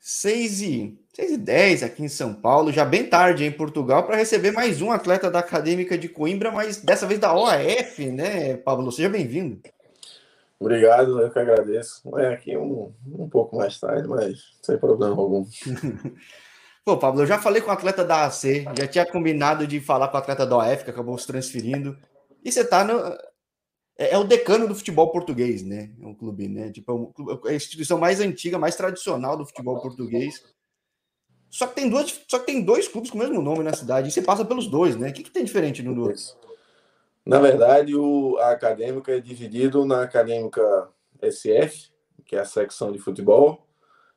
6 e, 6 e 10 aqui em São Paulo, já bem tarde em Portugal, para receber mais um atleta da Acadêmica de Coimbra, mas dessa vez da OAF, né, Pablo? Seja bem-vindo. Obrigado, eu que agradeço. É aqui um, um pouco mais tarde, mas sem problema algum. Pô, Pablo, eu já falei com o atleta da AC, já tinha combinado de falar com o atleta da OAF, que acabou se transferindo. E você tá no, é, é, o decano do futebol português, né? É um clube, né? Tipo, é, é a instituição mais antiga, mais tradicional do futebol português. Só que tem dois, só que tem dois clubes com o mesmo nome na cidade, e você passa pelos dois, né? O que, que tem diferente no outro? Na verdade, o, a acadêmica é dividido na acadêmica SF, que é a secção de futebol,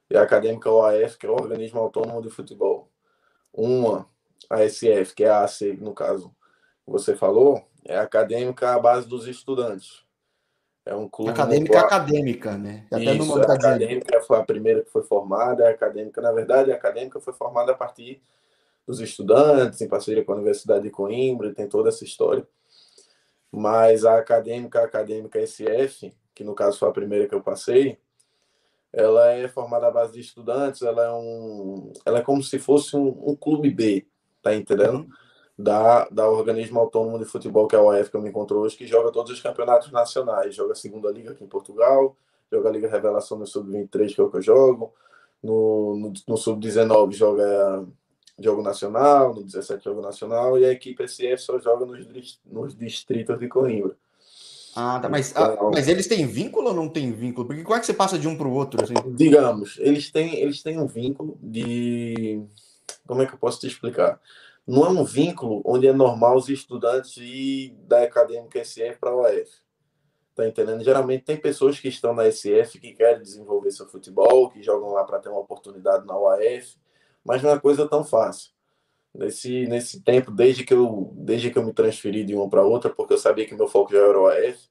e a acadêmica OAF, que é o organismo autônomo de futebol. Uma, a SF, que é a AC, no caso, você falou, é acadêmica à base dos estudantes. É um clube. Acadêmica qual... acadêmica, né? Até Isso, no a acadêmica foi a primeira que foi formada. A acadêmica, na verdade, a acadêmica foi formada a partir dos estudantes, em parceria com a Universidade de Coimbra, tem toda essa história. Mas a acadêmica, a acadêmica SF, que no caso foi a primeira que eu passei, ela é formada à base de estudantes, ela é um, ela é como se fosse um, um clube B, tá entendendo? Uhum da, da organismo autônomo de futebol, que é a OF, que eu me encontro hoje, que joga todos os campeonatos nacionais. Joga a segunda liga aqui em Portugal, joga a Liga Revelação no Sub-23, que é o que eu jogo. No, no, no Sub-19 joga jogo nacional, no 17 jogo nacional, e a equipe SF só joga nos, nos distritos de Coimbra. Ah, tá. Mas, ah, então, mas eles têm vínculo ou não tem vínculo? Porque como é que você passa de um para o outro? Assim? Digamos, eles têm, eles têm um vínculo de. Como é que eu posso te explicar? Não é um vínculo onde é normal os estudantes ir da acadêmica SF para a UF. Tá entendendo? Geralmente tem pessoas que estão na SF que querem desenvolver seu futebol, que jogam lá para ter uma oportunidade na UAF, mas não é coisa tão fácil. Nesse, nesse tempo, desde que, eu, desde que eu me transferi de uma para outra, porque eu sabia que meu foco já era o UAF,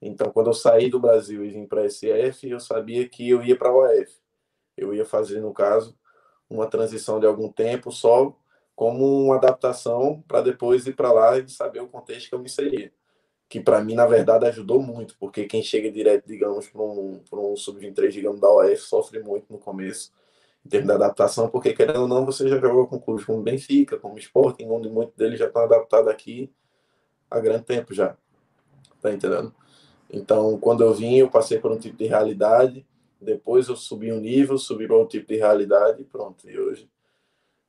então quando eu saí do Brasil e vim para a SF, eu sabia que eu ia para a UAF. Eu ia fazer, no caso, uma transição de algum tempo só como uma adaptação para depois ir para lá e saber o contexto que eu me inseria. Que para mim, na verdade, ajudou muito, porque quem chega direto, digamos, para um, um sub-23, digamos, da OF, sofre muito no começo, em termos de adaptação, porque querendo ou não, você já jogou com clubes como Benfica, como Sporting, onde muitos deles já estão adaptados aqui há grande tempo já. Tá entendendo? Então, quando eu vim, eu passei por um tipo de realidade, depois eu subi um nível, subi para outro tipo de realidade pronto. E hoje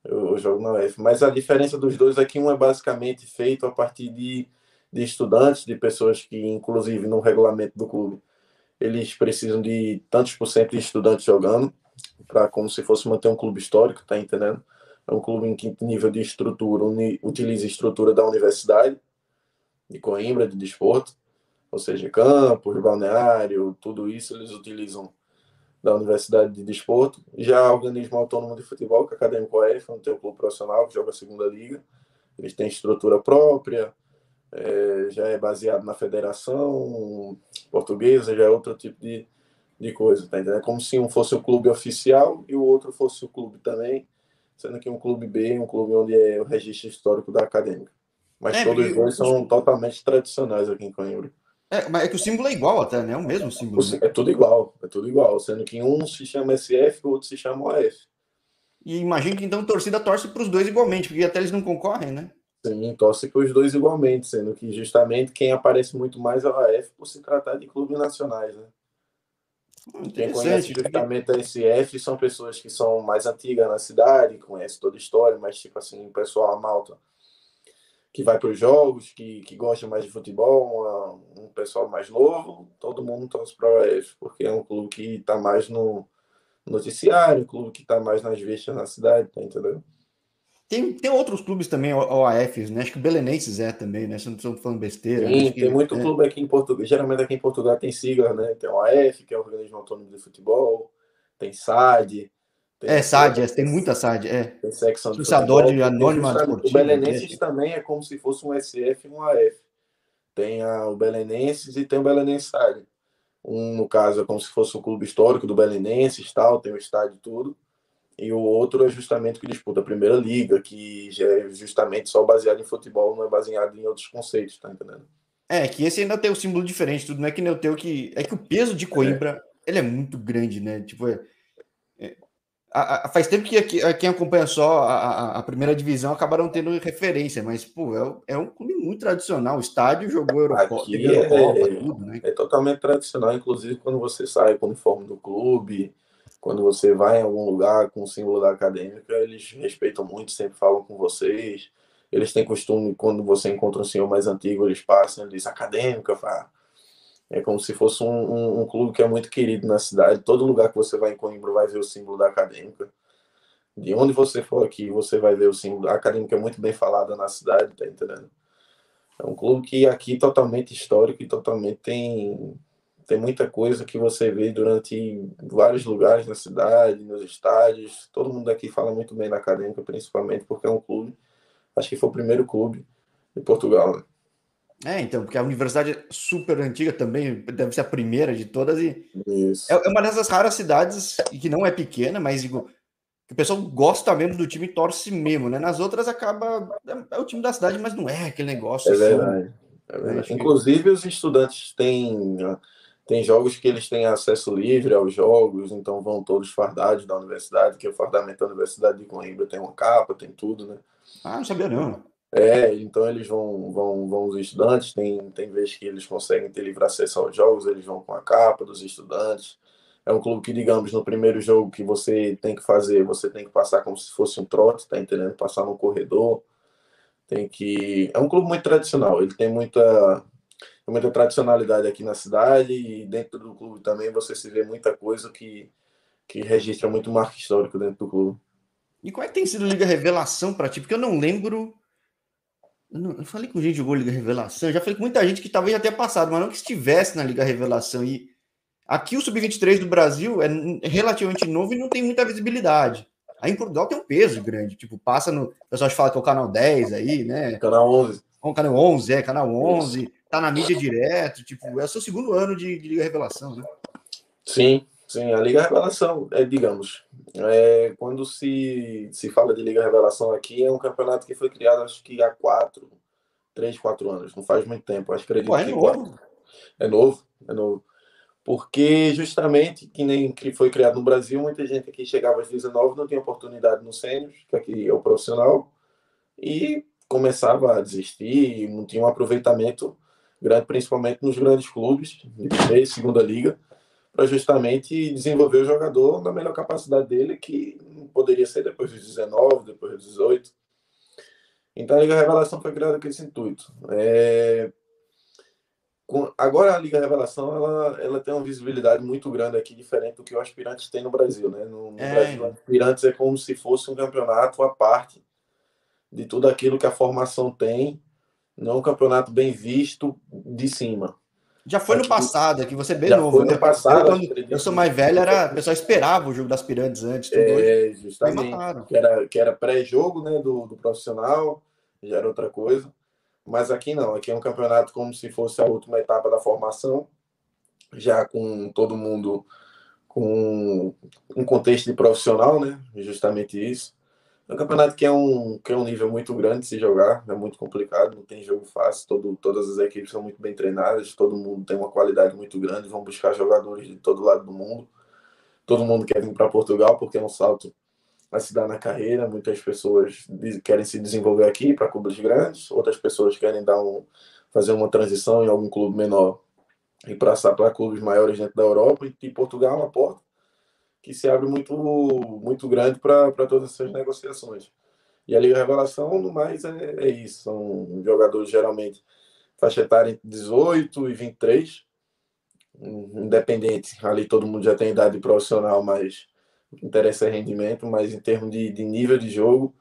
eu, jogo na UF. Mas a diferença dos dois é que um é basicamente feito a partir de, de estudantes, de pessoas que, inclusive, no regulamento do clube, eles precisam de tantos por cento de estudantes jogando, para como se fosse manter um clube histórico, tá entendendo? É um clube em que nível de estrutura uni, utiliza estrutura da universidade, de Coimbra, de desporto, ou seja, campos, balneário, tudo isso eles utilizam da Universidade de Desporto, já organismo autônomo de futebol, que é Acadêmico OF, não tem um clube profissional que joga a segunda liga, eles têm estrutura própria, é, já é baseado na federação portuguesa, já é outro tipo de, de coisa, tá entendendo? É como se um fosse o clube oficial e o outro fosse o clube também, sendo que um clube B, um clube onde é o registro histórico da acadêmica. Mas é, todos os dois são totalmente tradicionais aqui em Coimbra. É, mas é que o símbolo é igual até, né? É o mesmo símbolo. Né? É tudo igual, é tudo igual. Sendo que um se chama SF e o outro se chama OF. E imagino que então a torcida torce para os dois igualmente, porque até eles não concorrem, né? Sim, torce para os dois igualmente, sendo que justamente quem aparece muito mais é o AF por se tratar de clubes nacionais, né? Quem conhece justamente a SF são pessoas que são mais antigas na cidade, conhecem toda a história, mas tipo assim, o pessoal malta que vai para os jogos, que, que gosta mais de futebol, uma, um pessoal mais novo, todo mundo torce para o AF, porque é um clube que está mais no noticiário, um clube que está mais nas vistas na cidade, tá entendendo? Tem, tem outros clubes também, OAFs, né? Acho que o Belenenses é também, né? Se não estou falando besteira. Sim, tem muito é. clube aqui em Portugal. Geralmente aqui em Portugal tem sigla, né? Tem o OAF, que é o Organismo Autônomo de Futebol, tem SAD, tem é, SAD, tem muita SAD, é. Tem secção de Associador de anônima O Belenenses também é como se fosse um SF e um AF. Tem a, o Belenenses e tem o Belenenses SAD. Um, no caso, é como se fosse o clube histórico do Belenenses, tal, tem o estádio e tudo. E o outro é justamente que disputa a Primeira Liga, que já é justamente só baseado em futebol, não é baseado em outros conceitos, tá entendendo? É, que esse ainda tem um símbolo diferente, tudo não é que nem o teu que... É que o peso de Coimbra, é. ele é muito grande, né? Tipo, é a, a, faz tempo que aqui, quem acompanha só a, a, primeira divisão acabaram tendo referência, mas pô, é, é um clube muito tradicional. O estádio jogou Eurocopa, aqui é, Eurocopa, é, tudo, né? É totalmente tradicional, inclusive quando você sai com o uniforme do clube, quando você vai em algum lugar com o símbolo da acadêmica, eles respeitam muito, sempre falam com vocês. Eles têm costume, quando você encontra um senhor mais antigo, eles passam, eles dizem acadêmica, fala, é como se fosse um, um, um, clube que é muito querido na cidade. Todo lugar que você vai em Coimbra vai ver o símbolo da Acadêmica. De onde você for aqui, você vai ver o símbolo. A Acadêmica é muito bem falada na cidade, tá entendendo? É um clube que aqui totalmente histórico e totalmente tem, tem muita coisa que você vê durante vários lugares na cidade, nos estádios. Todo mundo aqui fala muito bem da Acadêmica, principalmente porque é um clube, acho que foi o primeiro clube de Portugal, né? É, então, porque a universidade é super antiga também, deve ser a primeira de todas, e Isso. é uma dessas raras cidades que não é pequena, mas digo, que o pessoal gosta mesmo do time e torce mesmo, né? Nas outras acaba. É, é o time da cidade, mas não é aquele negócio. É assim, verdade. É verdade. Inclusive, os estudantes têm. Tem jogos que eles têm acesso livre aos jogos, então vão todos fardados da universidade, que o fardamento da Universidade de Coimbra tem uma capa, tem tudo, né? Ah, não sabia não. É, então eles vão, vão, vão os estudantes, tem, tem vezes que eles conseguem ter livre acesso aos jogos, eles vão com a capa dos estudantes. É um clube que, digamos, no primeiro jogo que você tem que fazer, você tem que passar como se fosse um trote, tá entendendo? Passar no corredor. Tem que. É um clube muito tradicional, ele tem muita, muita tradicionalidade aqui na cidade e dentro do clube também você se vê muita coisa que, que registra muito marco histórico dentro do clube. E qual é que tem sido a Liga Revelação para ti? Porque eu não lembro eu, não, eu falei com gente que jogou Liga Revelação, já falei com muita gente que talvez já tenha passado, mas não que estivesse na Liga Revelação. E aqui o Sub-23 do Brasil é relativamente novo e não tem muita visibilidade. Aí em Portugal tem um peso grande, tipo, passa no. O pessoal fala que é o canal 10 aí, né? Canal 11. O canal 11, é, canal 11, Isso. tá na mídia direto, tipo, é o seu segundo ano de, de Liga Revelação, né? Sim, sim, a Liga Revelação, é, digamos, é, quando se, se fala de Liga Revelação aqui, é um campeonato que foi criado, acho que há quatro, três, quatro anos, não faz muito tempo, acho que acredito Ué, é que novo. Quatro. É novo, é novo. Porque justamente, que nem que foi criado no Brasil, muita gente aqui chegava aos 19, não tinha oportunidade no sênior, que aqui é o profissional, e começava a desistir, não tinha um aproveitamento grande, principalmente nos grandes clubes, de primeira e segunda liga, para justamente desenvolver o jogador na melhor capacidade dele, que poderia ser depois dos 19, depois dos 18. Então a Liga Revelação foi criada com esse intuito. É... Agora a Liga Revelação ela, ela tem uma visibilidade muito grande aqui, diferente do que o Aspirantes tem no Brasil. Né? No, no é. Brasil, o Aspirantes é como se fosse um campeonato à parte de tudo aquilo que a formação tem, não um campeonato bem visto de cima. Já foi no passado, que você é bem já novo. Foi no né? passado. Eu, eu sou mais velho, era, o pessoal esperava o jogo das pirâmides antes. é, justamente. Que era, que era pré-jogo né, do, do profissional, já era outra coisa. Mas aqui não, aqui é um campeonato como se fosse a última etapa da formação, já com todo mundo com um contexto de profissional, né? Justamente isso. É um campeonato que é um, que é um nível muito grande de se jogar, é muito complicado, não tem jogo fácil, todo, todas as equipes são muito bem treinadas, todo mundo tem uma qualidade muito grande, vão buscar jogadores de todo lado do mundo. Todo mundo quer vir para Portugal porque é um salto a se dar na carreira. Muitas pessoas querem se desenvolver aqui para clubes grandes, outras pessoas querem dar um, fazer uma transição em algum clube menor e passar para clubes maiores dentro da Europa. E Portugal é uma porta que se abre muito, muito grande para todas essas negociações. E a Liga Revelação, no mais, é, é isso. São jogadores geralmente faixa etária entre 18 e 23, independente. Ali todo mundo já tem idade profissional, mas interessa é rendimento. Mas em termos de, de nível de jogo,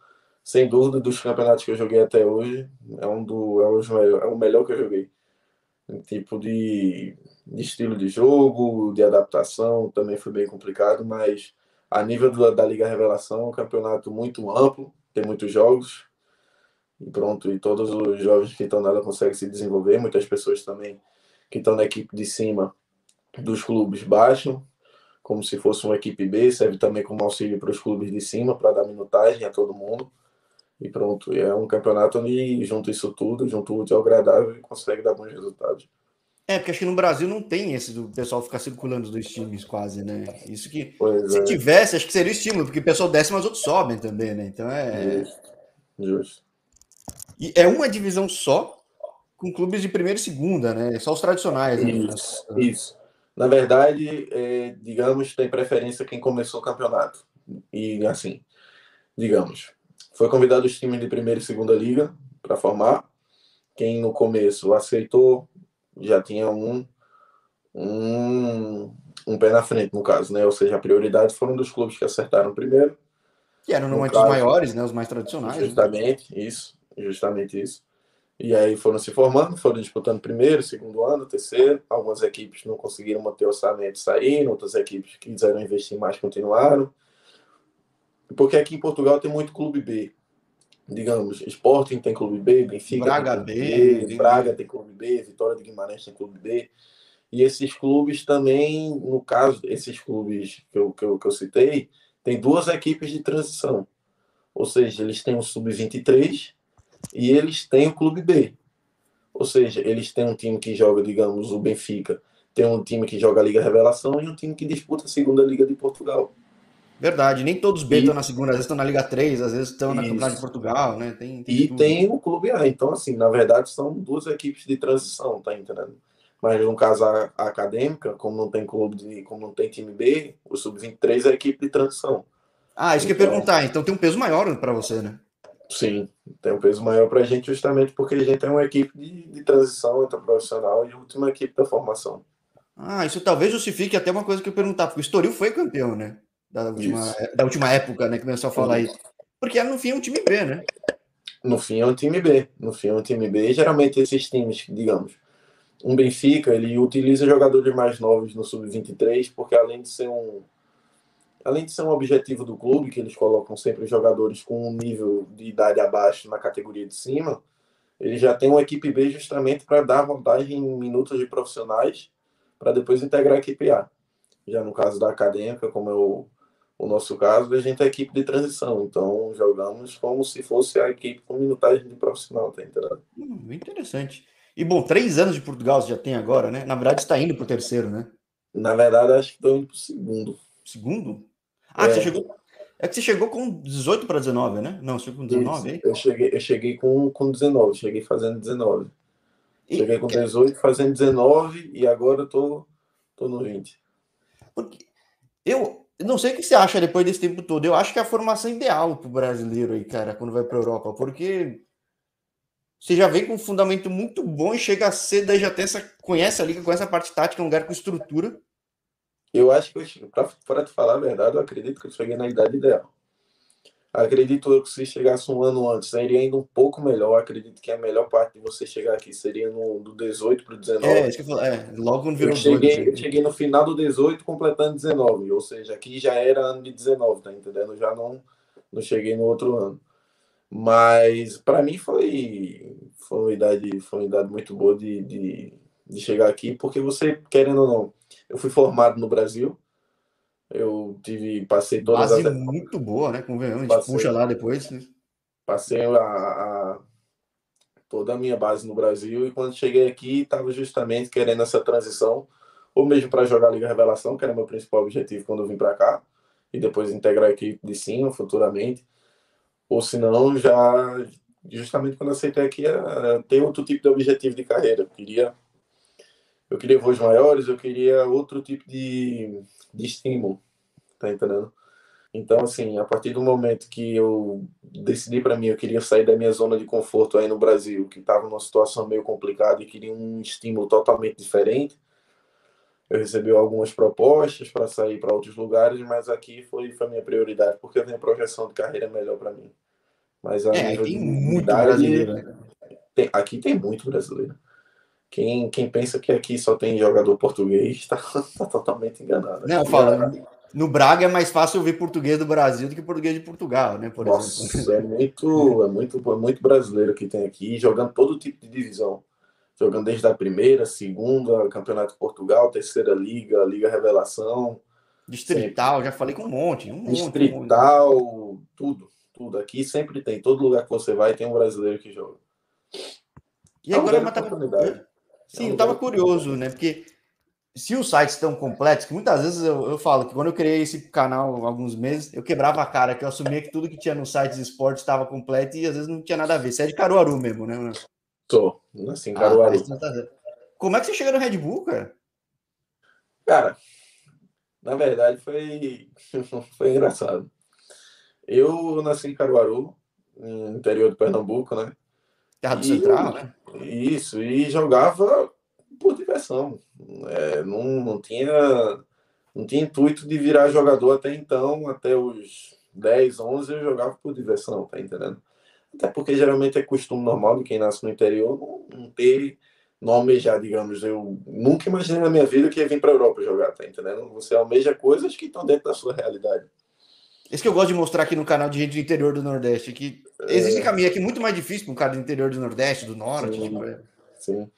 sem dúvida, dos campeonatos que eu joguei até hoje, é um do é o, é o melhor que eu joguei tipo de, de, estilo de jogo, de adaptação, também foi bem complicado, mas a nível do, da Liga Revelação, é um campeonato muito amplo, tem muitos jogos, e pronto, e todos os jovens que estão nela conseguem se desenvolver, muitas pessoas também que estão na equipe de cima dos clubes baixam, como se fosse uma equipe B, serve também como auxílio para os clubes de cima, para dar minutagem a todo mundo. E pronto, é um campeonato onde junto isso tudo, junto o útil ao agradável e consegue dar bons resultados. É, porque acho que no Brasil não tem esse do pessoal ficar circulando os dois times quase, né? Isso que. Pois se é. tivesse, acho que seria estímulo, porque o pessoal desce, mas outros sobem também, né? Então é. Justo. Justo. E é uma divisão só, com clubes de primeira e segunda, né? Só os tradicionais. Né? Isso, isso. Na verdade, é, digamos, tem preferência quem começou o campeonato. E assim, digamos, foi convidado os times de primeira e segunda liga para formar. Quem no começo aceitou, já tinha um, um, um pé na frente, no caso, né? Ou seja, a prioridade foram dos clubes que acertaram primeiro. Que eram No normalmente os maiores, né? Os mais tradicionais. né? Justamente isso, justamente isso. E aí foram se formando, foram disputando primeiro, segundo ano, terceiro. Algumas equipes não conseguiram manter o orçamento saíram, outras equipes que quiseram investir mais continuaram. Porque aqui em Portugal tem muito clube B. Digamos, Sporting tem clube B, Benfica Braga tem clube B, B, Braga tem clube B, Vitória de Guimarães tem clube B. E esses clubes também, no caso, esses clubes que eu, que eu, que eu citei, tem duas equipes de transição. Ou seja, eles têm o Sub-23 e eles têm o Clube B. Ou seja, eles têm um time que joga, digamos, o Benfica, tem um time que joga a Liga Revelação e um time que disputa a segunda Liga de Portugal. Verdade, nem todos B estão na segunda, às vezes estão na Liga 3, às vezes estão na. Campeonato de Portugal, né? Tem, tem E tudo. tem o Clube A. Então, assim, na verdade, são duas equipes de transição, tá entendendo? Mas no caso a, a acadêmica, como não tem clube de, como não tem time B, o Sub-23 é a equipe de transição. Ah, isso que eu ia Então- perguntar. Então tem um peso maior para você, né? Sim, tem um peso maior pra gente justamente porque a gente é uma equipe de, de transição entre a profissional e a última equipe da formação. Ah, isso talvez justifique até uma coisa que eu ia perguntar, porque o Estoril foi campeão, né? Da última, Isso. da última época, né? Que começou a falar aí. Porque no fim é um time B, né? No fim é um time B. No fim é um time B. E geralmente esses times, digamos, um Benfica, ele utiliza jogadores mais novos no sub-23, porque além de ser um além de ser um objetivo do clube, que eles colocam sempre jogadores com um nível de idade abaixo na categoria de cima, ele já tem uma equipe B justamente para dar vantagem em minutos de profissionais para depois integrar a equipe A. Já no caso da acadêmica, como é o, o nosso caso, a gente é a equipe de transição. Então jogamos como se fosse a equipe com minutagem de profissional, tá entendendo? Hum, interessante. E bom, três anos de Portugal você já tem agora, né? Na verdade, está indo para o terceiro, né? Na verdade, acho que estou indo pro segundo. Segundo? Ah, É. você chegou. É que você chegou com 18 para 19, né? Não, você chegou com 19 aí? Eu cheguei, eu cheguei com, com 19, cheguei fazendo 19. E- Cheguei com 18, fazendo 19 e agora eu tô, tô no 20. Porque eu não sei o que você acha depois desse tempo todo. Eu acho que é a formação ideal para o brasileiro aí, cara, quando vai para a Europa, porque você já vem com um fundamento muito bom e chega cedo, daí já tem essa, conhece a liga, conhece a parte tática, é um lugar com estrutura. Eu acho que, pra te falar a verdade, eu acredito que eu cheguei na idade ideal. Acredito eu que se chegasse um ano antes, seria ainda um pouco melhor. Acredito que a melhor parte de você chegar aqui seria no, do 18 para o 19. É, isso que eu falo, é, logo quando virou Eu cheguei, 18, eu cheguei no final do 18 completando 19, ou seja, aqui já era ano de 19, tá entendendo? Já não, não cheguei no outro ano. Mas para mim foi, foi, uma idade, foi uma idade muito boa de, de, de chegar aqui, porque você, querendo ou não, eu fui formado no Brasil, eu tive, passei todas base as muito boa, né? Convenhamos, a gente Passei. puxa lá depois. né? passei a, a- toda a minha base no Brasil e quando cheguei aqui estava justamente querendo essa transição ou mesmo para jogar Liga Revelação que era meu principal objetivo quando eu vim para cá e depois integrar a equipe de cima futuramente ou se não já justamente quando aceitei aqui era ter outro tipo de objetivo de carreira eu queria eu queria voos maiores eu queria outro tipo de, de estímulo tá entendendo então, assim, a partir do momento que eu decidi para mim, eu queria sair da minha zona de conforto aí no Brasil, que estava numa situação meio complicada e queria um estímulo totalmente diferente. Eu recebi algumas propostas para sair para outros lugares, mas aqui foi, foi a minha prioridade, porque eu tenho projeção de carreira melhor para mim. Mas a É, tem de muito brasileiro. né? tem- aqui tem muito brasileiro. Quem, quem pensa que aqui só tem jogador português está tá totalmente enganado. Não, falo, no Braga é mais fácil ouvir português do Brasil do que português de Portugal, né? Por exemplo. Nossa, é muito, é muito, é muito brasileiro que tem aqui, jogando todo tipo de divisão. Jogando desde a primeira, segunda, Campeonato de Portugal, terceira liga, Liga Revelação, Distrital, já falei com um monte. Um monte, um monte. distrital, tudo, tudo. Aqui sempre tem, todo lugar que você vai tem um brasileiro que joga. E É uma agora mas tá- oportunidade. Sim, eu tava curioso, né? Porque se os sites estão completos, que muitas vezes eu, eu, falo que quando eu criei esse canal há alguns meses, eu quebrava a cara, que eu assumia que tudo que tinha nos sites de esporte estava completo e às vezes não tinha nada a ver. Você é de Caruaru mesmo, né? Tô, assim, Caruaru. Ah, tá... Como é que você chega no Red Bull, cara? Cara, na verdade foi, foi engraçado. Eu nasci em Caruaru, no interior do Pernambuco, né? Terra do e, Central, né? Isso, e jogava por diversão. É, não, não, tinha, não tinha intuito de virar jogador até então, até os 10, 11 eu jogava por diversão, tá entendendo? Até porque geralmente é costume normal de quem nasce no interior não, não ter, não almejar, digamos. Eu nunca imaginei na minha vida que ia vir para a Europa jogar, tá entendendo? Você almeja coisas que estão dentro da sua realidade. Isso que eu gosto de mostrar aqui no canal de gente do interior do Nordeste, que existe é... caminho aqui muito mais difícil para um cara do interior do Nordeste, do Norte. Sim, tipo, sim.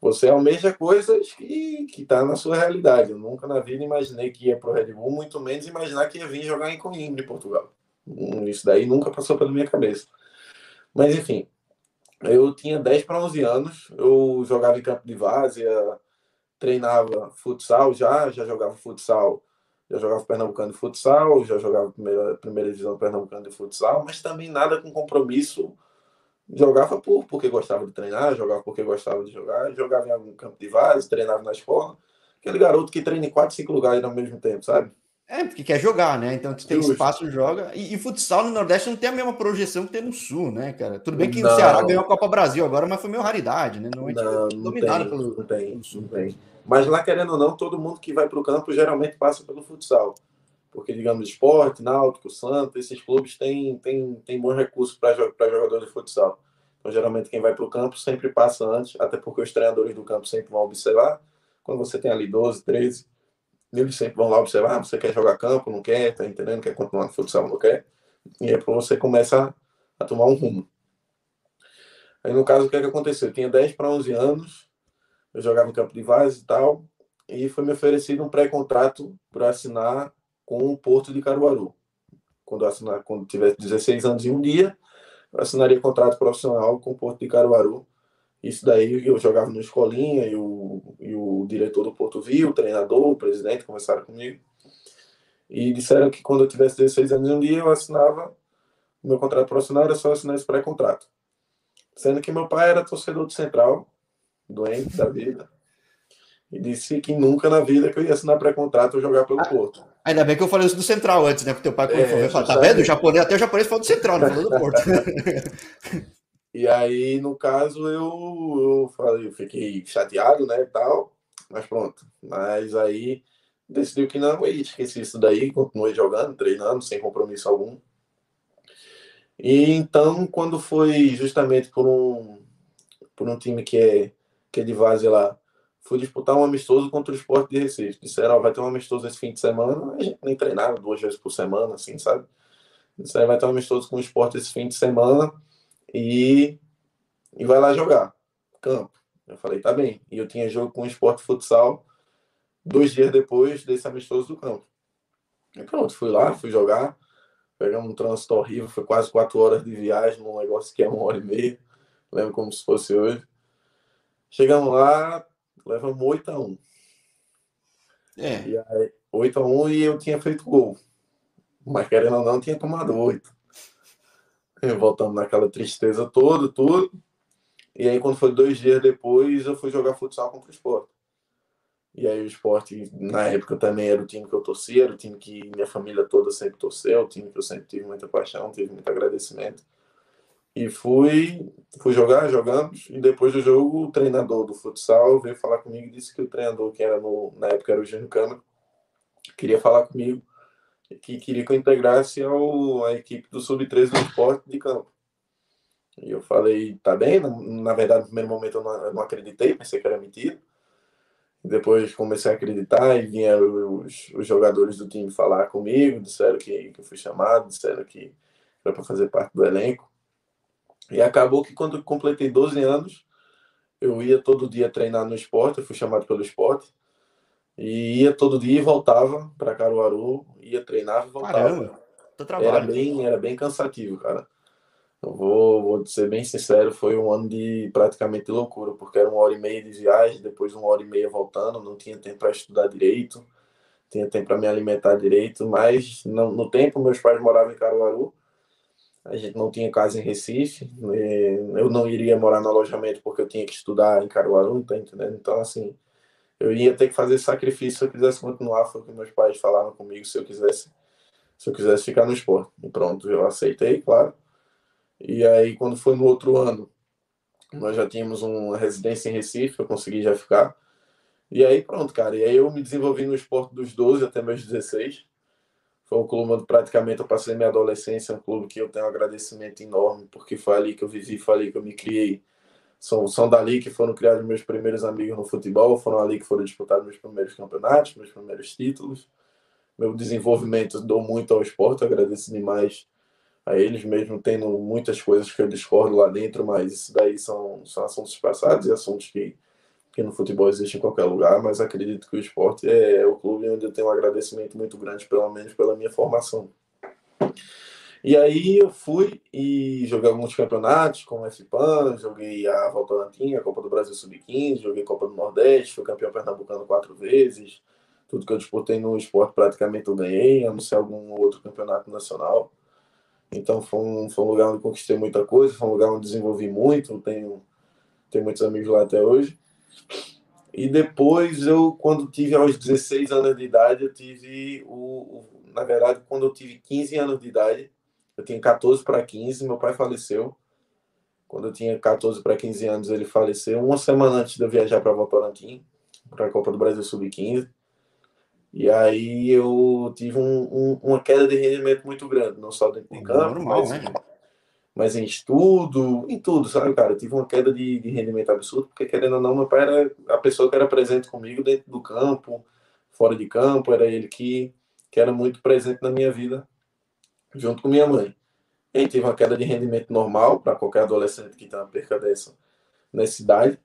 Você almeja coisas que que tá na sua realidade. Eu nunca na vida imaginei que ia para o Red Bull, muito menos imaginar que ia vir jogar em Coimbra, em Portugal. Hum, isso daí nunca passou pela minha cabeça. Mas enfim, eu tinha 10 para 11 anos, eu jogava em campo de várzea, treinava futsal já, já jogava futsal já jogava Pernambucano de futsal, já jogava primeira, primeira divisão Pernambucano de futsal, mas também nada com compromisso. Jogava por, porque gostava de treinar, jogava porque gostava de jogar, jogava em algum campo de várzea, treinava na escola. Aquele garoto que treina em quatro, cinco lugares ao mesmo tempo, sabe? É, porque quer jogar, né? Então, tu tem Justo. espaço, joga. E, e, futsal no Nordeste não tem a mesma projeção que tem no Sul, né, cara? Tudo bem que não. o Ceará ganhou a Copa Brasil agora, mas foi meio raridade, né? Não, não, não dominado tem, pelo, não tem. Não tem. Mas lá, querendo ou não, todo mundo que vai para o campo geralmente passa pelo futsal. Porque, digamos, esporte, náutico, Santos, esses clubes têm, têm, têm bons recursos para jogador de futsal. Então, geralmente, quem vai para o campo sempre passa antes, até porque os treinadores do campo sempre vão observar. Quando você tem ali 12, 13, eles sempre vão lá observar, ah, você quer jogar campo, não quer, tá entendendo, quer continuar no futsal, não quer. E aí você começa a, a tomar um rumo. Aí no caso, o que, é que aconteceu? Eu tinha 10 para 11 anos, eu jogava em campo de Vaz e tal, e foi me oferecido um pré-contrato para assinar com o Porto de Caruaru. Quando eu assinar, quando tivesse 16 anos e um dia, eu assinaria contrato profissional com o Porto de Caruaru isso daí eu jogava no escolinha e o, e o diretor do Porto viu, o treinador, o presidente conversaram comigo e disseram que quando eu tivesse 16 anos um dia eu assinava meu contrato profissional, era só assinar esse pré-contrato. Sendo que meu pai era torcedor do Central, doente da vida, e disse que nunca na vida que eu ia assinar pré-contrato ou jogar pelo ah, Porto. Ainda bem que eu falei isso do Central antes, né? Porque teu pai quando é, falou, tá vendo? O japonês, até o japonês falou do Central, não falou do Porto. E aí, no caso, eu, eu, falei, eu fiquei chateado, né, e tal, mas pronto. Mas aí, decidiu que não, e esqueci isso daí, continuei jogando, treinando, sem compromisso algum. E então, quando foi justamente por um, por um time que é, que é de base lá, fui disputar um amistoso contra o Esporte de Recife. Disseram, ó, vai ter um amistoso esse fim de semana, a gente nem treinava duas vezes por semana, assim, sabe? Disseram, vai ter um amistoso com o Esporte esse fim de semana, e, e vai lá jogar campo. Eu falei, tá bem. E eu tinha jogo com o esporte futsal dois dias depois desse amistoso do campo. E pronto, fui lá, fui jogar. Pegamos um trânsito horrível, foi quase quatro horas de viagem, num negócio que é uma hora e meia. Lembro como se fosse hoje. Chegamos lá, levamos 8 a 1 É. E aí, 8 a 1 e eu tinha feito gol. Mas querendo ou não, tinha tomado 8 voltando naquela tristeza toda, tudo. E aí, quando foi dois dias depois, eu fui jogar futsal contra o esporte. E aí, o esporte, na época, também era o time que eu torcia, era o time que minha família toda sempre torceu, o time que eu sempre tive muita paixão, tive muito agradecimento. E fui, fui jogar, jogamos, e depois do jogo, o treinador do futsal veio falar comigo e disse que o treinador, que era no, na época era o Júnior Câmara, queria falar comigo que queria que eu integrasse ao, a equipe do Sub-13 do esporte de campo. E eu falei, tá bem? Na, na verdade, no primeiro momento eu não, eu não, acreditei, pensei que era mentira. Depois comecei a acreditar e vieram os, os jogadores do time falar comigo, disseram que, que eu fui chamado, disseram que era para fazer parte do elenco. E acabou que quando completei 12 anos, eu ia todo dia treinar no esporte, eu fui chamado pelo esporte. E ia todo dia e voltava para Caruaru, ia treinar e voltava. Caramba, Era bem, era bem cansativo, cara. Eu vou, vou ser bem sincero, foi um ano de praticamente loucura, porque era uma hora e meia de viagem, depois uma hora e meia voltando, não tinha tempo para estudar direito, tinha tempo para me alimentar direito, mas no, no tempo meus pais moravam em Caruaru, a gente não tinha casa em Recife, eu não iria morar no alojamento porque eu tinha que estudar em Caruaru, tá entendendo? Então, assim, eu ia ter que fazer sacrifício se eu quisesse continuar, foi o que meus pais falaram comigo, se eu quisesse, se eu quisesse ficar no esporte. E pronto, eu aceitei, claro. E aí, quando foi no outro ano, nós já tínhamos uma residência em Recife, eu consegui já ficar. E aí, pronto, cara. E aí eu me desenvolvi no esporte dos 12 até meus 16 foi um clube onde praticamente eu passei minha adolescência, um clube que eu tenho um agradecimento enorme, porque foi ali que eu vivi, foi ali que eu me criei. São, são dali que foram criados meus primeiros amigos no futebol, foram ali que foram disputados meus primeiros campeonatos, meus primeiros títulos. Meu desenvolvimento dou muito ao esporte, agradeço demais a eles, mesmo tendo muitas coisas que eu discordo lá dentro, mas isso daí são, são assuntos passados e assuntos que que no futebol existe em qualquer lugar, mas acredito que o esporte é o clube onde eu tenho um agradecimento muito grande, pelo menos pela minha formação. E aí eu fui e joguei alguns campeonatos, como a FPAN, joguei a Votorantim, a Copa do Brasil Sub-15, joguei Copa do Nordeste, fui campeão pernambucano quatro vezes. Tudo que eu disputei no esporte praticamente eu ganhei, a não ser algum outro campeonato nacional. Então foi um, foi um lugar onde conquistei muita coisa, foi um lugar onde desenvolvi muito, tenho, tenho muitos amigos lá até hoje. E depois eu, quando tive aos 16 anos de idade, eu tive o, o na verdade, quando eu tive 15 anos de idade, eu tinha 14 para 15, meu pai faleceu. Quando eu tinha 14 para 15 anos, ele faleceu uma semana antes de eu viajar para Votorantim, para a Copa do Brasil Sub-15. E aí eu tive um, um, uma queda de rendimento muito grande, não só dentro de campo, Normal, mas, né? Mas em estudo, em tudo, sabe, cara? Eu tive uma queda de, de, rendimento absurdo, porque querendo ou não, meu pai era a pessoa que era presente comigo dentro do campo, fora de campo, era ele que, que era muito presente na minha vida, junto com minha mãe. E tive uma queda de rendimento normal para qualquer adolescente que tem uma perca dessa nessa idade.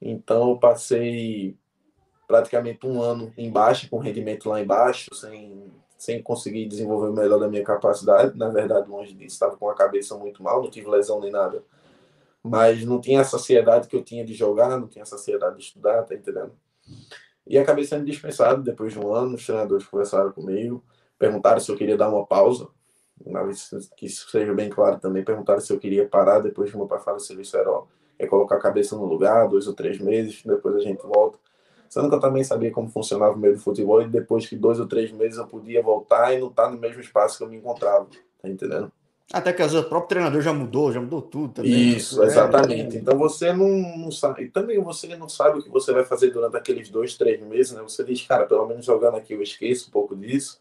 Então eu passei praticamente um ano embaixo, com rendimento lá embaixo, sem sem conseguir desenvolver o melhor da minha capacidade. Na verdade, longe disso, estava com a cabeça muito mal, não tive lesão nem nada. Mas não tinha a saciedade que eu tinha de jogar, não tinha a saciedade de estudar, tá entendendo? E acabei sendo dispensado depois de um ano. Os treinadores conversaram comigo, perguntaram se eu queria dar uma pausa. Uma que isso seja bem claro também, perguntaram se eu queria parar depois de falecer. Isso era, ó, é colocar a cabeça no lugar, dois ou três meses, depois a gente volta. Sendo que eu também sabia como funcionava o meio do futebol e depois que dois ou três meses eu podia voltar e não estar tá no mesmo espaço que eu me encontrava. Tá entendendo? Até que às vezes o próprio treinador já mudou, já mudou tudo também. Isso, exatamente. É. Então você não, não sabe. E também você não sabe o que você vai fazer durante aqueles dois, três meses, né? Você diz, cara, pelo menos jogando aqui eu esqueço um pouco disso.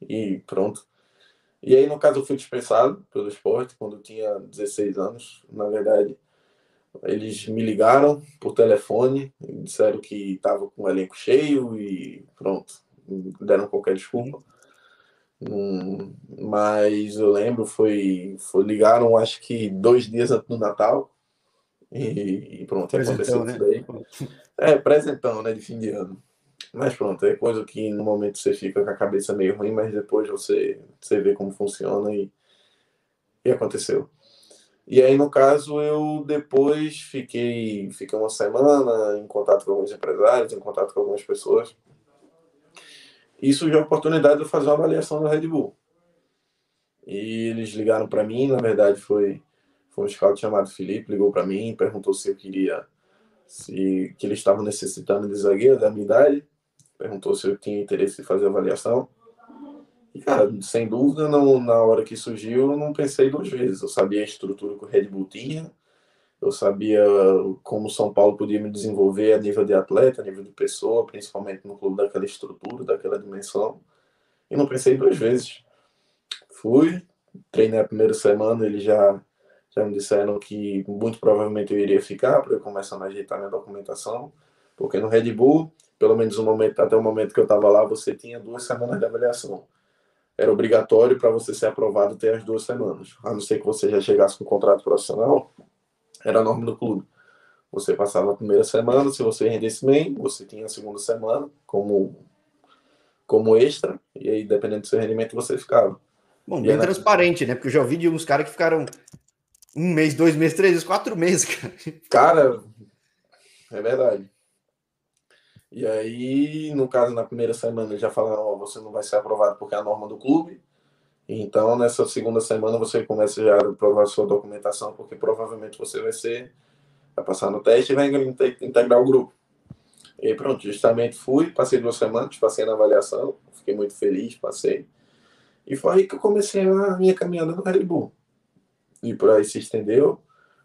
E pronto. E aí, no caso, eu fui dispensado pelo esporte quando eu tinha 16 anos. Na verdade, eles me ligaram por telefone, disseram que estava com o elenco cheio e pronto, deram qualquer desculpa. Hum, mas eu lembro, foi, foi ligaram acho que dois dias antes do Natal e, e pronto, aconteceu né? daí. É, presentão, né, de fim de ano. Mas pronto, é coisa que no momento você fica com a cabeça meio ruim, mas depois você, você vê como funciona e, e aconteceu. E aí, no caso, eu depois fiquei, fiquei uma semana em contato com alguns empresários, em contato com algumas pessoas. E surgiu a oportunidade de eu fazer uma avaliação da Red Bull. E eles ligaram para mim, na verdade foi, foi um scout chamado Felipe, ligou para mim, perguntou se eu queria, se que eles estavam necessitando de zagueiro da minha idade, perguntou se eu tinha interesse em fazer a avaliação. Cara, sem dúvida, não, na hora que surgiu, eu não pensei duas vezes. Eu sabia a estrutura que o Red Bull tinha, eu sabia como o São Paulo podia me desenvolver a nível de atleta, a nível de pessoa, principalmente no clube daquela estrutura, daquela dimensão. E não pensei duas vezes. Fui, treinei a primeira semana, eles já, já me disseram que muito provavelmente eu iria ficar para eu começar a ajeitar minha documentação, porque no Red Bull, pelo menos no momento, até o momento que eu estava lá, você tinha duas semanas de avaliação era obrigatório para você ser aprovado ter as duas semanas. A não ser que você já chegasse com um contrato profissional, era a norma do clube. Você passava a primeira semana, se você rendesse bem, você tinha a segunda semana como, como extra, e aí, dependendo do seu rendimento, você ficava. Bom, bem transparente, né? Porque eu já ouvi de uns caras que ficaram Um mês, dois meses, três meses, quatro meses, cara. Cara, é verdade. E aí, no caso, na primeira semana, já falaram: ó, você não vai ser aprovado porque é a norma do clube. Então, nessa segunda semana, você começa já a provar sua documentação, porque provavelmente você vai ser, vai passar no teste e vai integrar o grupo. E pronto, justamente fui, passei duas semanas, passei na avaliação, fiquei muito feliz, passei. E foi aí que eu comecei a minha caminhada no Red Bull. E por aí se estendeu,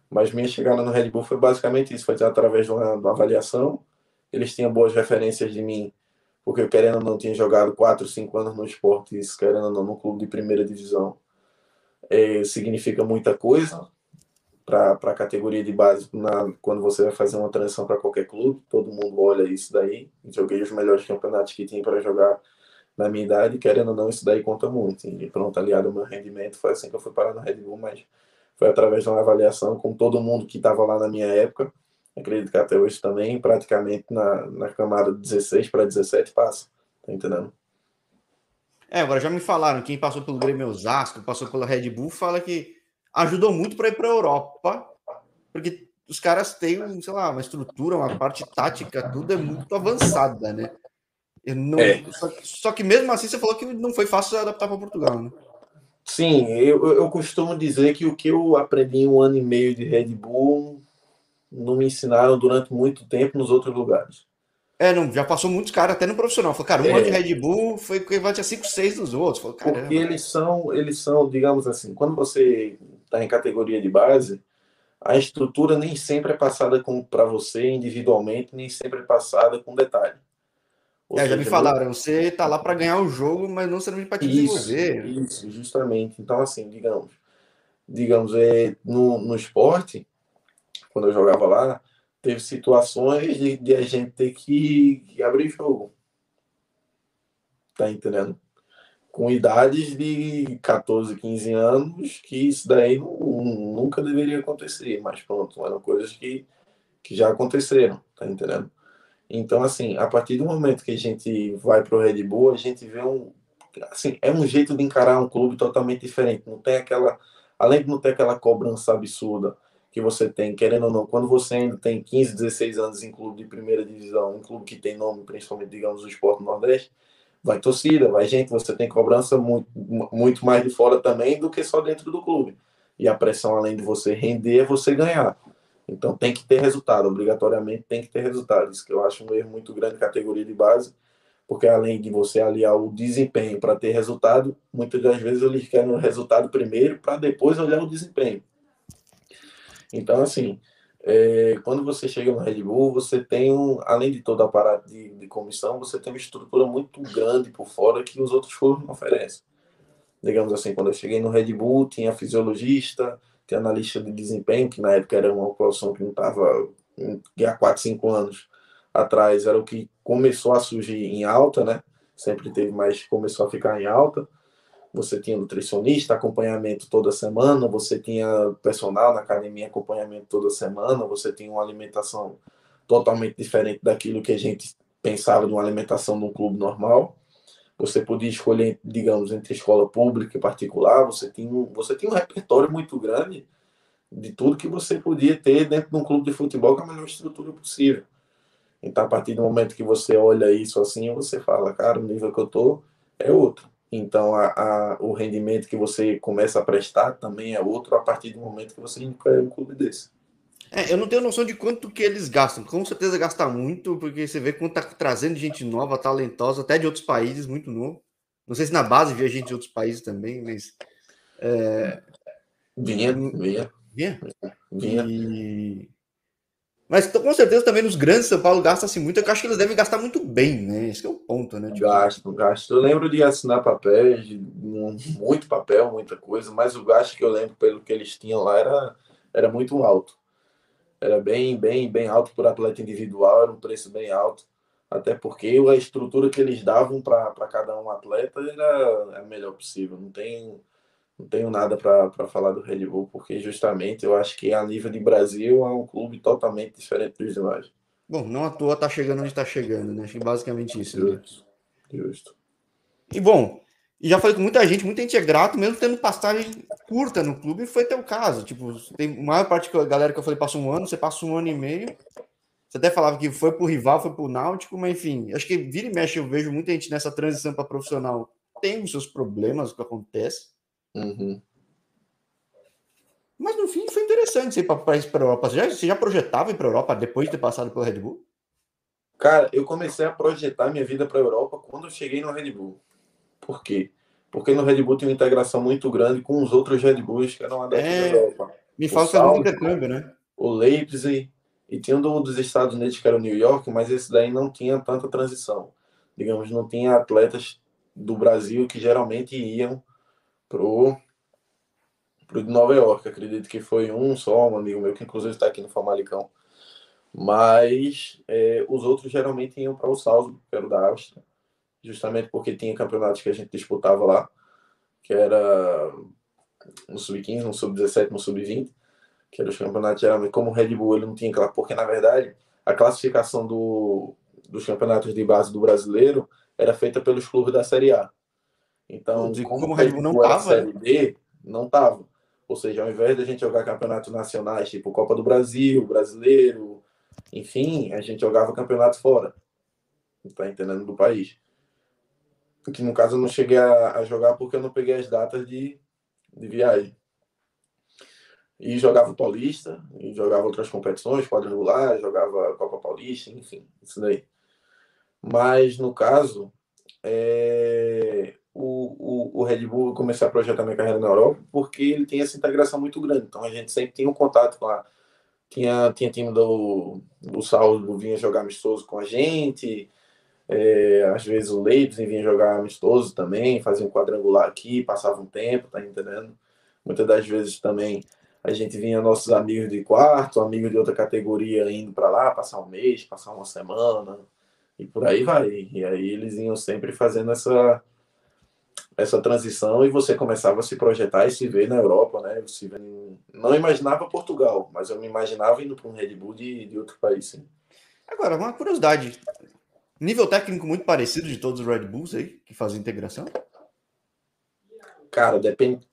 mas minha chegada no Red Bull foi basicamente isso, foi através de uma, de uma avaliação. Eles tinham boas referências de mim porque eu querendo ou não tinha jogado 4, 5 anos no esporte, isso querendo ou não no clube de primeira divisão, é, significa muita coisa para a categoria de base na, quando você vai fazer uma transição para qualquer clube, todo mundo olha isso daí. Joguei os melhores campeonatos que tinha para jogar na minha idade, querendo ou não, isso daí conta muito. E pronto, aliado ao meu rendimento, foi assim que eu fui parar no Red Bull, mas foi através de uma avaliação com todo mundo que estava lá na minha época acredito que até hoje também, praticamente na, na camada 16 para 17 passa. Tá entendendo? É, agora já me falaram, quem passou pelo Grêmio Osasco, passou pela Red Bull, fala que ajudou muito para ir para a Europa, porque os caras têm, sei lá, uma estrutura, uma parte tática, tudo é muito avançada, né? Não, é. só, só, que mesmo assim você falou que não foi fácil adaptar para Portugal, né? Sim, eu, eu costumo dizer que o que eu aprendi em um ano e meio de Red Bull não me ensinaram durante muito tempo nos outros lugares. É, não, já passou muitos caras até no profissional. Falei, cara, um é. ano de Red Bull foi equivalente a 5, 6 dos outros. Falei, Porque eles são, eles são, digamos assim, quando você está em categoria de base, a estrutura nem sempre é passada para você individualmente, nem sempre é passada com detalhe. Ou é, seja, já me falaram, você tá lá para ganhar o jogo, mas não serve para te isso, desenvolver. Isso, justamente. Então, assim, digamos, digamos, é, no, no esporte, quando eu jogava lá, teve situações de, de a gente ter que, que abrir jogo. Tá entendendo? Com idades de 14, 15 anos, que isso daí não, nunca deveria acontecer, mas pronto, eram coisas que, que já aconteceram, tá entendendo? Então, assim, a partir do momento que a gente vai pro Red Bull, a gente vê um. Assim, é um jeito de encarar um clube totalmente diferente. Não tem aquela. Além de não ter aquela cobrança absurda que você tem, querendo ou não, quando você ainda tem 15, 16 anos em clube de primeira divisão, um clube que tem nome, principalmente, digamos, o Esporte Nordeste, vai torcida, vai gente, você tem cobrança muito, muito mais de fora também do que só dentro do clube. E a pressão, além de você render, é você ganhar. Então tem que ter resultado, obrigatoriamente tem que ter resultado. Isso que eu acho um erro muito grande categoria de base, porque além de você aliar o desempenho para ter resultado, muitas das vezes eles querem o resultado primeiro para depois olhar o desempenho. Então, assim, é, quando você chega no Red Bull, você tem, um, além de toda a parada de, de, comissão, você tem uma estrutura muito grande por fora que os outros clubes não oferecem. Digamos assim, quando eu cheguei no Red Bull, tinha fisiologista, tinha analista de desempenho, que na época era uma profissão que não estava há 4, 5 anos atrás, era o que começou a surgir em alta, né? Sempre teve, mas começou a ficar em alta você tinha nutricionista, acompanhamento toda semana, você tinha personal na academia, acompanhamento toda semana, você tinha uma alimentação totalmente diferente daquilo que a gente pensava de uma alimentação num clube normal. Você podia escolher, digamos, entre escola pública e particular, você tinha, você tinha um repertório muito grande de tudo que você podia ter dentro de um clube de futebol com a melhor estrutura possível. Então, a partir do momento que você olha isso assim, você fala, cara, o nível que eu tô é outro. Então, a, a, o rendimento que você começa a prestar também é outro a partir do momento que você encara um clube desse. É, eu não tenho noção de quanto que eles gastam. Com certeza gasta muito, porque você vê quanto tá trazendo gente nova, talentosa, até de outros países, muito novo. Não sei se na base via gente de outros países também, mas. É... Vinha, vinha. Vinha? Vinha. E... Mas com certeza também nos grandes São Paulo gasta-se muito. Eu acho que eles devem gastar muito bem, né? Esse é o ponto, né? Tipo... Gasto, gasto. Eu lembro de assinar papéis, muito papel, muita coisa, mas o gasto que eu lembro pelo que eles tinham lá era, era muito alto. Era bem, bem, bem alto por atleta individual, era um preço bem alto. Até porque a estrutura que eles davam para cada um atleta era a melhor possível. Não tem não tenho nada para falar do Red Bull, porque justamente eu acho que a nível de Brasil é um clube totalmente diferente dos demais. Bom, não à toa tá chegando onde está chegando, né? Acho que basicamente isso. Né? Justo. Né? Justo. E bom, e já falei com muita gente, muita gente é grato, mesmo tendo passagem curta no clube foi teu caso. Tipo, tem a maior parte que a galera que eu falei passou um ano, você passa um ano e meio. Você até falava que foi pro rival, foi pro Náutico, mas enfim, acho que vira e mexe, eu vejo muita gente nessa transição para profissional. Tem os seus problemas, o que acontece. Uhum. Mas no fim foi interessante você ir para a Europa. Você já, você já projetava ir para a Europa depois de ter passado pelo Red Bull? Cara, eu comecei a projetar minha vida para a Europa quando eu cheguei no Red Bull. Por quê? Porque no Red Bull tem uma integração muito grande com os outros Red Bulls que eram adeptos é, da Europa. Me um intercâmbio, né? O Leipzig e tinha um dos Estados Unidos que era o New York, mas esse daí não tinha tanta transição. Digamos, não tinha atletas do Brasil que geralmente iam pro pro de Nova York. Acredito que foi um só, um amigo meu que inclusive está aqui no Famalicão. Mas é, os outros geralmente iam para o Salzburg, que era o da Áustria justamente porque tinha campeonatos que a gente disputava lá, que era no sub-15, no sub-17, no sub-20, que eram os campeonatos geralmente, como o Red Bull ele não tinha, porque na verdade a classificação do, dos campeonatos de base do brasileiro era feita pelos clubes da Série A. Então, como, como o Red Bull não estava, Série B, não tava. Ou seja, ao invés de a gente jogar campeonatos nacionais, tipo Copa do Brasil, Brasileiro, enfim, a gente jogava campeonato fora. Tá entendendo? Do país que no caso eu não cheguei a, a, jogar porque eu não peguei as datas de, de viagem. E jogava o Paulista, e jogava outras competições, quadrangular, jogava Copa Paulista, enfim, isso daí. Mas no caso, é, o, o, o Red Bull, comecei a projetar minha carreira na Europa porque ele tem essa integração muito grande. Então a gente sempre tinha um contato com a. Tinha, tinha time do, do Saulo vinha jogar amistoso com a gente, é, às vezes o Leipzig vinha jogar amistoso também, fazia um quadrangular aqui, passava um tempo, tá entendendo? Muitas das vezes também a gente vinha nossos amigos de quarto, amigos de outra categoria indo para lá, passar um mês, passar uma semana, e por aí vai. E aí eles iam sempre fazendo essa essa transição e você começava a se projetar e se ver na Europa, né? Você não imaginava Portugal, mas eu me imaginava indo para um Red Bull de, de outro país, sim. Agora, uma curiosidade. Nível técnico muito parecido de todos os Red Bulls aí, que fazem integração? Cara, depende.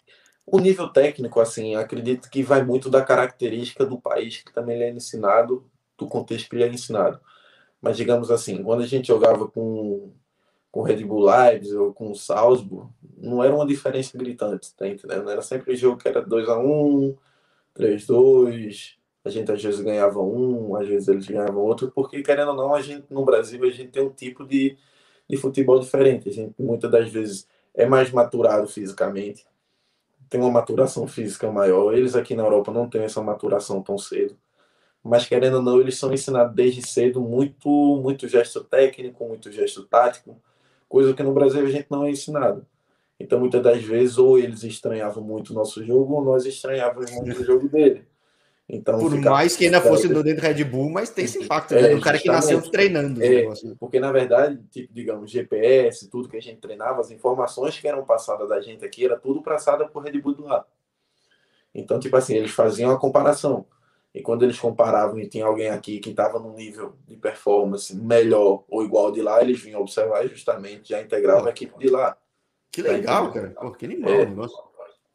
O nível técnico, assim, acredito que vai muito da característica do país que também ele é ensinado, do contexto que ele é ensinado. Mas, digamos assim, quando a gente jogava com com Red Bull Lives ou com o Salzburg, não era uma diferença gritante, tá entendendo? Era sempre jogo que era 2x1, 3-2, a gente às vezes ganhava um, às vezes eles ganhavam outro, porque querendo ou não, a gente no Brasil a gente tem um tipo de, de futebol diferente. A gente muitas das vezes é mais maturado fisicamente, tem uma maturação física maior. Eles aqui na Europa não têm essa maturação tão cedo. Mas querendo ou não, eles são ensinados desde cedo muito, muito gesto técnico, muito gesto tático, coisa que no Brasil a gente não é ensinado. Então, muitas das vezes, ou eles estranhavam muito o nosso jogo, ou nós estranhávamos muito o jogo dele. Então, Por mais que ainda fosse do dentro Red Bull, mas tem esse impacto é, né? do cara que nasceu treinando. É, porque, na verdade, tipo, digamos, GPS, tudo que a gente treinava, as informações que eram passadas da gente aqui, era tudo passada por Red Bull do lado. Então, tipo assim, eles faziam a comparação. E quando eles comparavam e tinha alguém aqui que estava num nível de performance melhor ou igual de lá, eles vinham observar e justamente já integravam a equipe de lá. Que legal, cara. Pô, que animal é. o negócio.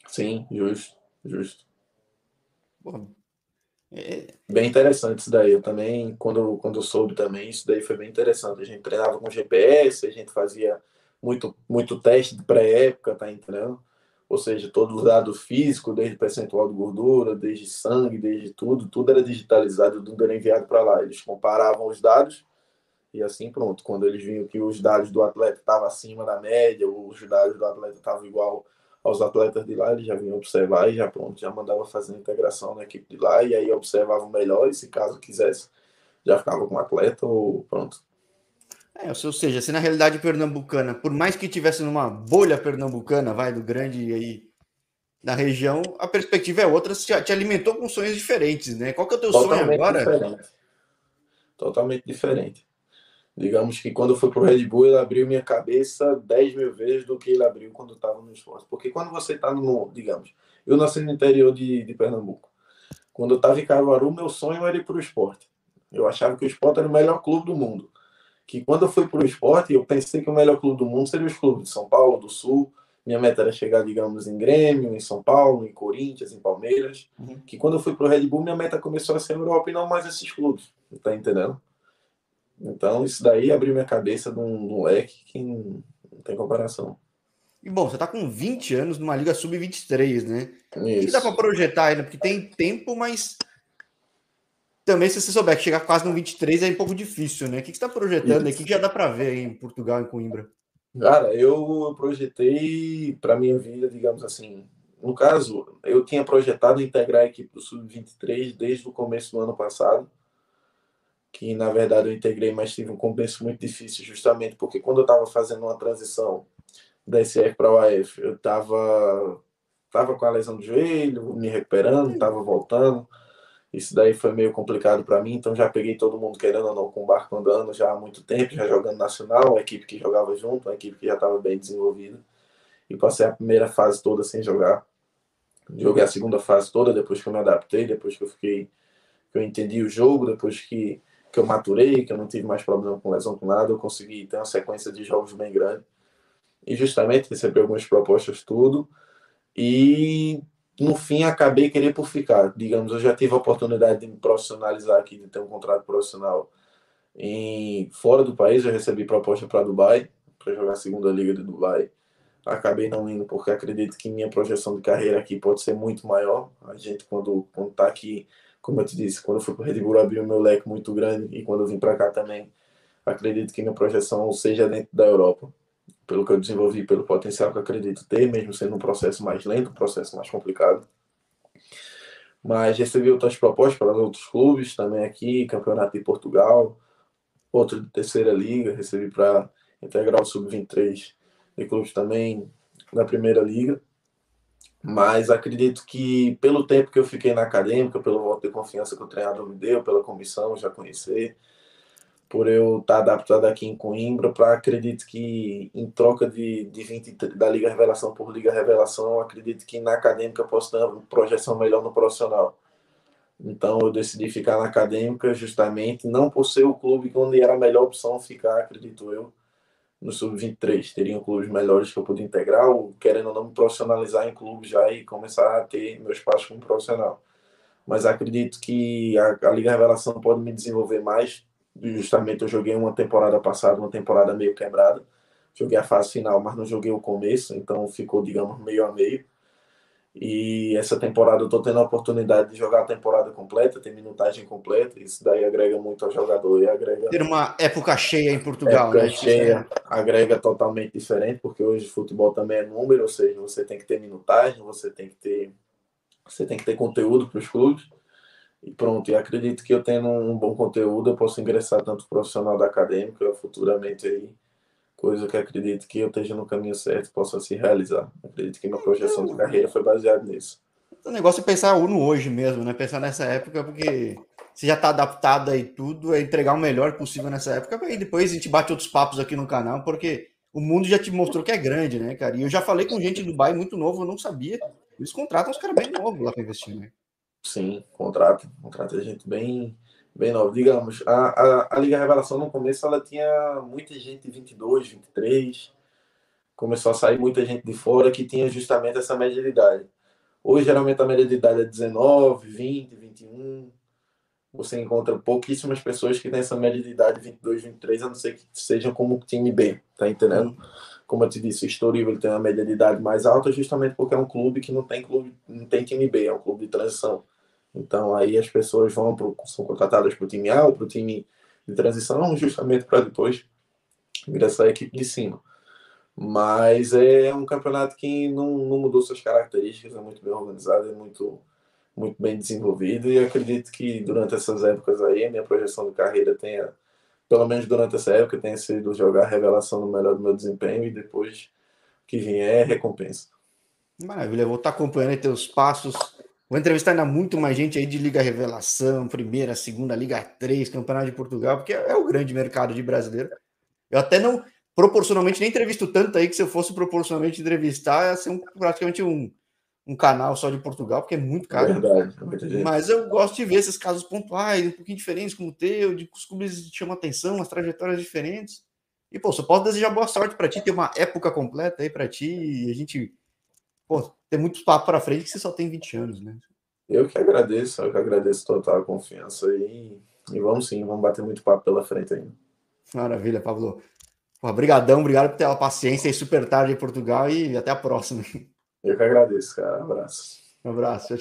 Sim, justo, justo. Pô, é... Bem interessante isso daí. Eu também, quando, quando eu soube também, isso daí foi bem interessante. A gente treinava com GPS, a gente fazia muito, muito teste de pré-época, tá entendendo? Ou seja, todo o dado físico, desde percentual de gordura, desde sangue, desde tudo, tudo era digitalizado, tudo era enviado para lá. Eles comparavam os dados e assim pronto. Quando eles viam que os dados do atleta estavam acima da média, ou os dados do atleta estavam igual aos atletas de lá, eles já vinham observar e já pronto, já mandava fazer a integração na equipe de lá e aí observavam melhor e se caso quisesse já ficava com o atleta ou pronto. É, ou seja, se na realidade pernambucana, por mais que tivesse numa bolha pernambucana, vai do grande aí na região, a perspectiva é outra, te, te alimentou com sonhos diferentes, né? Qual que é o teu Totalmente sonho agora? Diferente. Totalmente diferente. Digamos que quando eu fui para o Red Bull, ele abriu minha cabeça 10 mil vezes do que ele abriu quando estava no esporte. Porque quando você está no, digamos, eu nasci no interior de, de Pernambuco. Quando eu estava em Caruaru, meu sonho era ir para o esporte. Eu achava que o esporte era o melhor clube do mundo. Que quando eu fui para o esporte, eu pensei que o melhor clube do mundo seria os clubes de São Paulo, do Sul, Minha meta era chegar, digamos, em Grêmio, em São Paulo, em Corinthians, em Palmeiras. Uhum. Que quando eu fui pro Red Bull, minha meta começou a ser a Europa e não mais esses clubes. Tá entendendo? Então, isso daí abriu minha cabeça num, leque que não, não tem comparação. E bom, você tá com 20 anos numa Liga Sub-23, né? Isso. O que dá para projetar ainda? Porque tem tempo, mas também se você souber que chegar quase no 23 é um pouco difícil, né? O que você está projetando? O que já dá para ver aí em Portugal, em Coimbra? Cara, eu projetei para minha vida, digamos assim. No caso, eu tinha projetado integrar a equipe do Sub-23 desde o começo do ano passado que na verdade eu integrei, mas tive um começo muito difícil, justamente porque quando eu estava fazendo uma transição da SF para o AF, eu estava tava com a lesão do joelho, me recuperando, estava voltando. Isso daí foi meio complicado para mim, então já peguei todo mundo querendo ou não com o barco andando já há muito tempo, já jogando nacional, uma equipe que jogava junto, uma equipe que já estava bem desenvolvida. E passei a primeira fase toda sem jogar. Joguei a segunda fase toda depois que eu me adaptei, depois que eu fiquei que eu entendi o jogo, depois que que eu maturei, que eu não tive mais problema com lesão com nada, eu consegui ter uma sequência de jogos bem grande. E justamente recebi algumas propostas, tudo. E no fim acabei querer por ficar. Digamos, eu já tive a oportunidade de me profissionalizar aqui, de ter um contrato profissional em fora do país. Eu recebi proposta para Dubai, para jogar a segunda liga de Dubai. Acabei não indo porque acredito que minha projeção de carreira aqui pode ser muito maior. A gente, quando está aqui como eu te disse, quando eu fui para o Red Bull abriu meu leque muito grande e quando eu vim para cá também, acredito que minha projeção seja dentro da Europa, pelo que eu desenvolvi, pelo potencial que acredito ter, mesmo sendo um processo mais lento, um processo mais complicado. Mas recebi outras propostas para outros clubes também aqui, Campeonato de Portugal, outro de terceira liga, recebi para integrar o Sub-23 de clubes também da Primeira Liga. Mas acredito que pelo tempo que eu fiquei na acadêmica, pelo voto de confiança que o treinador me deu, pela comissão já conhecer, por eu estar adaptado aqui em Coimbra, para acredito que em troca de, de 20 da Liga Revelação por Liga Revelação, acredito que na acadêmica posso ter uma projeção melhor no profissional. Então eu decidi ficar na acadêmica justamente não por ser o clube onde era a melhor opção ficar, acredito eu, no sub-23. Teriam clubes melhores que eu pude integrar, ou querendo ou não me profissionalizar em clube já e começar a ter meus passos como profissional. Mas acredito que a, a Liga Revelação pode me desenvolver mais. Justamente eu joguei uma temporada passada, uma temporada meio quebrada. Joguei a fase final, mas não joguei o começo, então ficou, digamos, meio a meio. E essa temporada eu estou tendo a oportunidade de jogar a temporada completa, ter minutagem completa. Isso daí agrega muito ao jogador e agrega. Ter uma época cheia em Portugal, época né? cheia agrega totalmente diferente, porque hoje o futebol também é número, ou seja, você tem que ter minutagem, você tem que ter, você tem que ter conteúdo para os clubes. E pronto, e acredito que eu tendo um bom conteúdo, eu posso ingressar tanto profissional da acadêmica, futuramente aí coisa que acredito que eu esteja no caminho certo possa se realizar. Acredito que minha projeção de carreira foi baseada nisso. O negócio é pensar no hoje mesmo, né? Pensar nessa época, porque você já está adaptado aí tudo, é entregar o melhor possível nessa época, e depois a gente bate outros papos aqui no canal, porque o mundo já te mostrou que é grande, né, cara? E eu já falei com gente do Dubai muito novo, eu não sabia. Eles contratam os caras bem novos lá para investir, né? Sim, contrata. Contrata gente bem bem novo. Digamos, a, a, a Liga Revelação no começo ela tinha muita gente de 22, 23. Começou a sair muita gente de fora que tinha justamente essa média de idade. Hoje, geralmente, a média de idade é 19, 20, 21. Você encontra pouquíssimas pessoas que têm essa média de idade 22, 23, a não ser que sejam como time B, tá entendendo? Como eu te disse, o Estoril tem uma média de idade mais alta justamente porque é um clube que não tem clube, não tem time B, é um clube de transição. Então aí as pessoas vão pro, são contratadas para o time A ou para o time de transição, justamente para depois ingressar a equipe de cima. Mas é um campeonato que não, não mudou suas características, é muito bem organizado, é muito, muito bem desenvolvido e acredito que durante essas épocas aí, a minha projeção de carreira tenha, pelo menos durante essa época, tenha sido jogar revelação no melhor do meu desempenho e depois que vier é recompensa. Maravilha, vou estar acompanhando aí teus passos Vou entrevistar ainda muito mais gente aí de Liga Revelação, primeira, segunda, Liga 3, Campeonato de Portugal, porque é o grande mercado de brasileiro. Eu até não, proporcionalmente, nem entrevisto tanto aí que se eu fosse proporcionalmente entrevistar, ia ser um, praticamente um, um canal só de Portugal, porque é muito caro. Verdade, é Mas eu gosto de ver esses casos pontuais, um pouquinho diferentes, como o teu, de os clubes chamam atenção, as trajetórias diferentes. E, pô, só posso desejar boa sorte para ti, ter uma época completa aí para ti e a gente, pô, ter muitos papos para frente que você só tem 20 anos, né? Eu que agradeço, eu que agradeço total a confiança aí. E vamos sim, vamos bater muito papo pela frente ainda. Maravilha, Pablo. Obrigadão, obrigado por ter a paciência aí super tarde em Portugal e até a próxima. Eu que agradeço, cara. Um abraço. Um abraço.